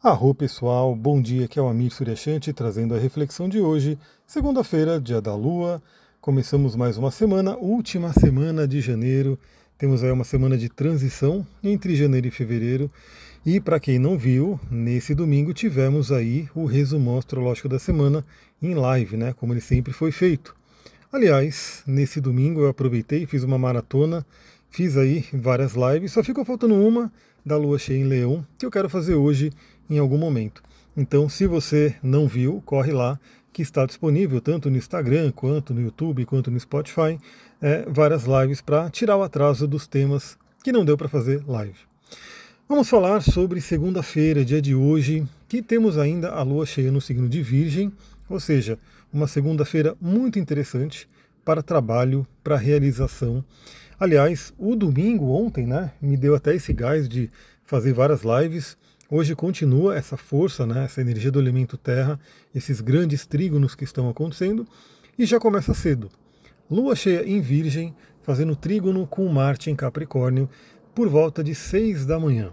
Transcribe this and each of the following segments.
Arro pessoal, bom dia, aqui é o Amir Suryashanti trazendo a reflexão de hoje, segunda-feira, dia da Lua. Começamos mais uma semana, última semana de janeiro. Temos aí uma semana de transição entre janeiro e fevereiro. E para quem não viu, nesse domingo tivemos aí o resumo astrológico da semana em live, né? Como ele sempre foi feito. Aliás, nesse domingo eu aproveitei, fiz uma maratona, fiz aí várias lives, só ficou faltando uma da lua cheia em Leão, que eu quero fazer hoje em algum momento. Então, se você não viu, corre lá, que está disponível tanto no Instagram, quanto no YouTube, quanto no Spotify, é, várias lives para tirar o atraso dos temas que não deu para fazer live. Vamos falar sobre segunda-feira, dia de hoje, que temos ainda a lua cheia no signo de Virgem, ou seja, uma segunda-feira muito interessante para trabalho, para realização. Aliás, o domingo ontem, né, me deu até esse gás de fazer várias lives. Hoje continua essa força, né, essa energia do elemento terra, esses grandes trígonos que estão acontecendo, e já começa cedo. Lua cheia em Virgem, fazendo trígono com Marte em Capricórnio, por volta de 6 da manhã.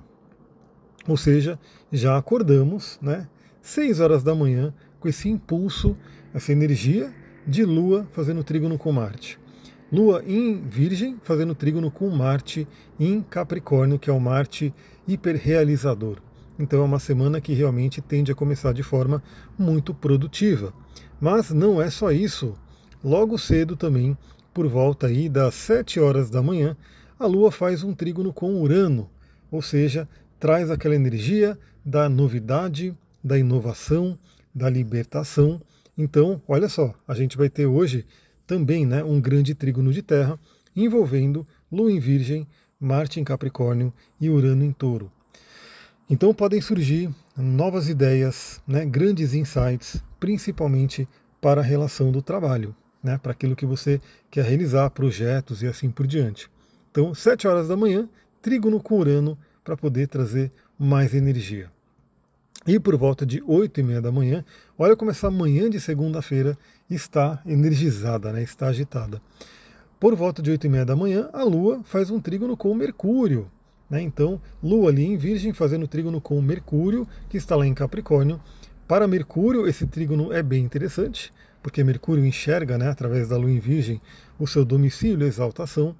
Ou seja, já acordamos, né, 6 horas da manhã, com esse impulso, essa energia de Lua fazendo trígono com Marte. Lua em Virgem, fazendo trígono com Marte em Capricórnio, que é o Marte hiperrealizador. Então é uma semana que realmente tende a começar de forma muito produtiva. Mas não é só isso. Logo cedo também, por volta aí das 7 horas da manhã, a Lua faz um trígono com Urano, ou seja, traz aquela energia da novidade, da inovação, da libertação. Então, olha só, a gente vai ter hoje também né, um grande trígono de terra envolvendo Lua em Virgem, Marte em Capricórnio e Urano em Touro. Então podem surgir novas ideias, né, grandes insights, principalmente para a relação do trabalho, né, para aquilo que você quer realizar, projetos e assim por diante. Então, 7 horas da manhã, trígono com Urano para poder trazer mais energia. E por volta de 8 e meia da manhã, olha como essa manhã de segunda-feira está energizada, né, está agitada. Por volta de 8 e meia da manhã, a Lua faz um trígono com Mercúrio, né? Então, Lua ali em Virgem fazendo trígono com Mercúrio, que está lá em Capricórnio. Para Mercúrio, esse trígono é bem interessante, porque Mercúrio enxerga, né, através da Lua em Virgem, o seu domicílio, a exaltação.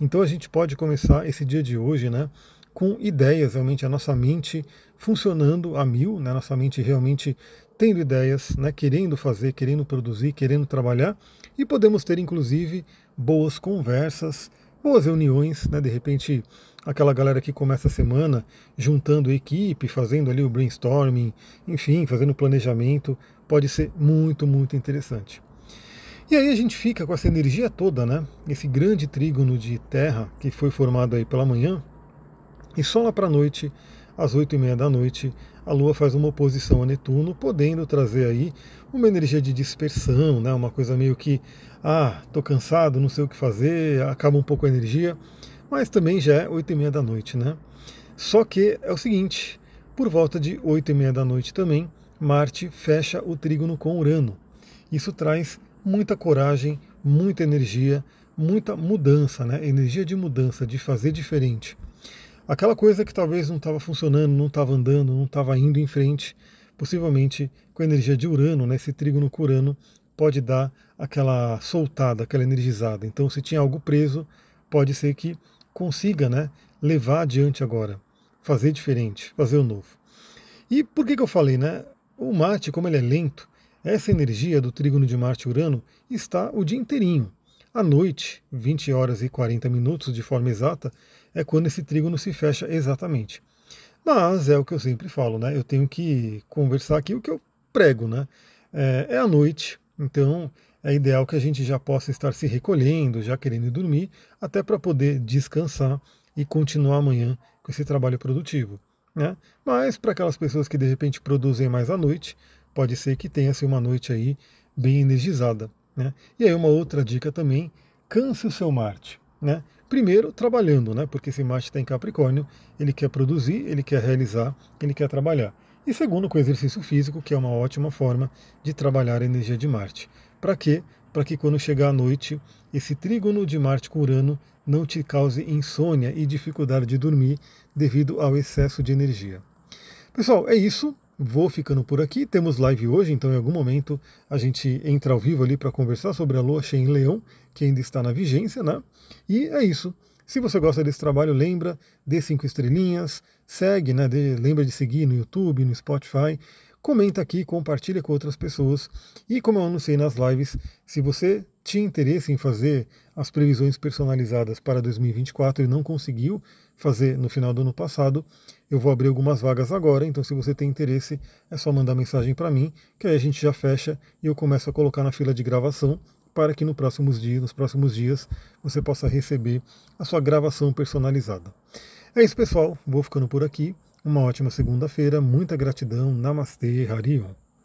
Então, a gente pode começar esse dia de hoje, né, com ideias, realmente a nossa mente funcionando a mil, né, nossa mente realmente tendo ideias, né, querendo fazer, querendo produzir, querendo trabalhar, e podemos ter inclusive boas conversas, boas reuniões, né, de repente aquela galera que começa a semana juntando equipe, fazendo ali o brainstorming, enfim, fazendo planejamento, pode ser muito, muito interessante. E aí a gente fica com essa energia toda, né? Esse grande trígono de terra que foi formado aí pela manhã, e só lá para a noite, às oito e meia da noite, a Lua faz uma oposição a Netuno, podendo trazer aí uma energia de dispersão, né? Uma coisa meio que, ah, tô cansado, não sei o que fazer, acaba um pouco a energia mas também já é 8 e meia da noite, né? Só que é o seguinte, por volta de 8 e meia da noite também, Marte fecha o trígono com Urano. Isso traz muita coragem, muita energia, muita mudança, né? Energia de mudança, de fazer diferente. Aquela coisa que talvez não estava funcionando, não estava andando, não estava indo em frente, possivelmente com a energia de Urano, né? Esse trígono com Urano pode dar aquela soltada, aquela energizada. Então, se tinha algo preso, pode ser que consiga né, levar adiante agora, fazer diferente, fazer o novo. E por que, que eu falei, né? O Marte, como ele é lento, essa energia do trígono de Marte e Urano está o dia inteirinho. À noite, 20 horas e 40 minutos de forma exata, é quando esse trígono se fecha exatamente. Mas é o que eu sempre falo, né? Eu tenho que conversar aqui o que eu prego, né? É, é à noite, então é ideal que a gente já possa estar se recolhendo, já querendo dormir, até para poder descansar e continuar amanhã com esse trabalho produtivo. Né? Mas para aquelas pessoas que de repente produzem mais à noite, pode ser que tenha-se uma noite aí bem energizada. Né? E aí uma outra dica também, canse o seu Marte. Né? Primeiro, trabalhando, né? porque esse Marte está em Capricórnio, ele quer produzir, ele quer realizar, ele quer trabalhar. E segundo, com exercício físico, que é uma ótima forma de trabalhar a energia de Marte. Para quê? Para que quando chegar a noite, esse trígono de Marte com Urano não te cause insônia e dificuldade de dormir devido ao excesso de energia. Pessoal, é isso. Vou ficando por aqui. Temos live hoje, então em algum momento a gente entra ao vivo ali para conversar sobre a lua cheia em Leão, que ainda está na vigência, né? E é isso. Se você gosta desse trabalho, lembra, dê cinco estrelinhas, segue, né? De, lembra de seguir no YouTube, no Spotify. Comenta aqui, compartilha com outras pessoas. E como eu anunciei nas lives, se você tinha interesse em fazer as previsões personalizadas para 2024 e não conseguiu fazer no final do ano passado, eu vou abrir algumas vagas agora, então se você tem interesse, é só mandar mensagem para mim, que aí a gente já fecha e eu começo a colocar na fila de gravação para que no próximos dias, nos próximos dias você possa receber a sua gravação personalizada. É isso, pessoal. Vou ficando por aqui. Uma ótima segunda-feira. Muita gratidão. Namastê, Harion.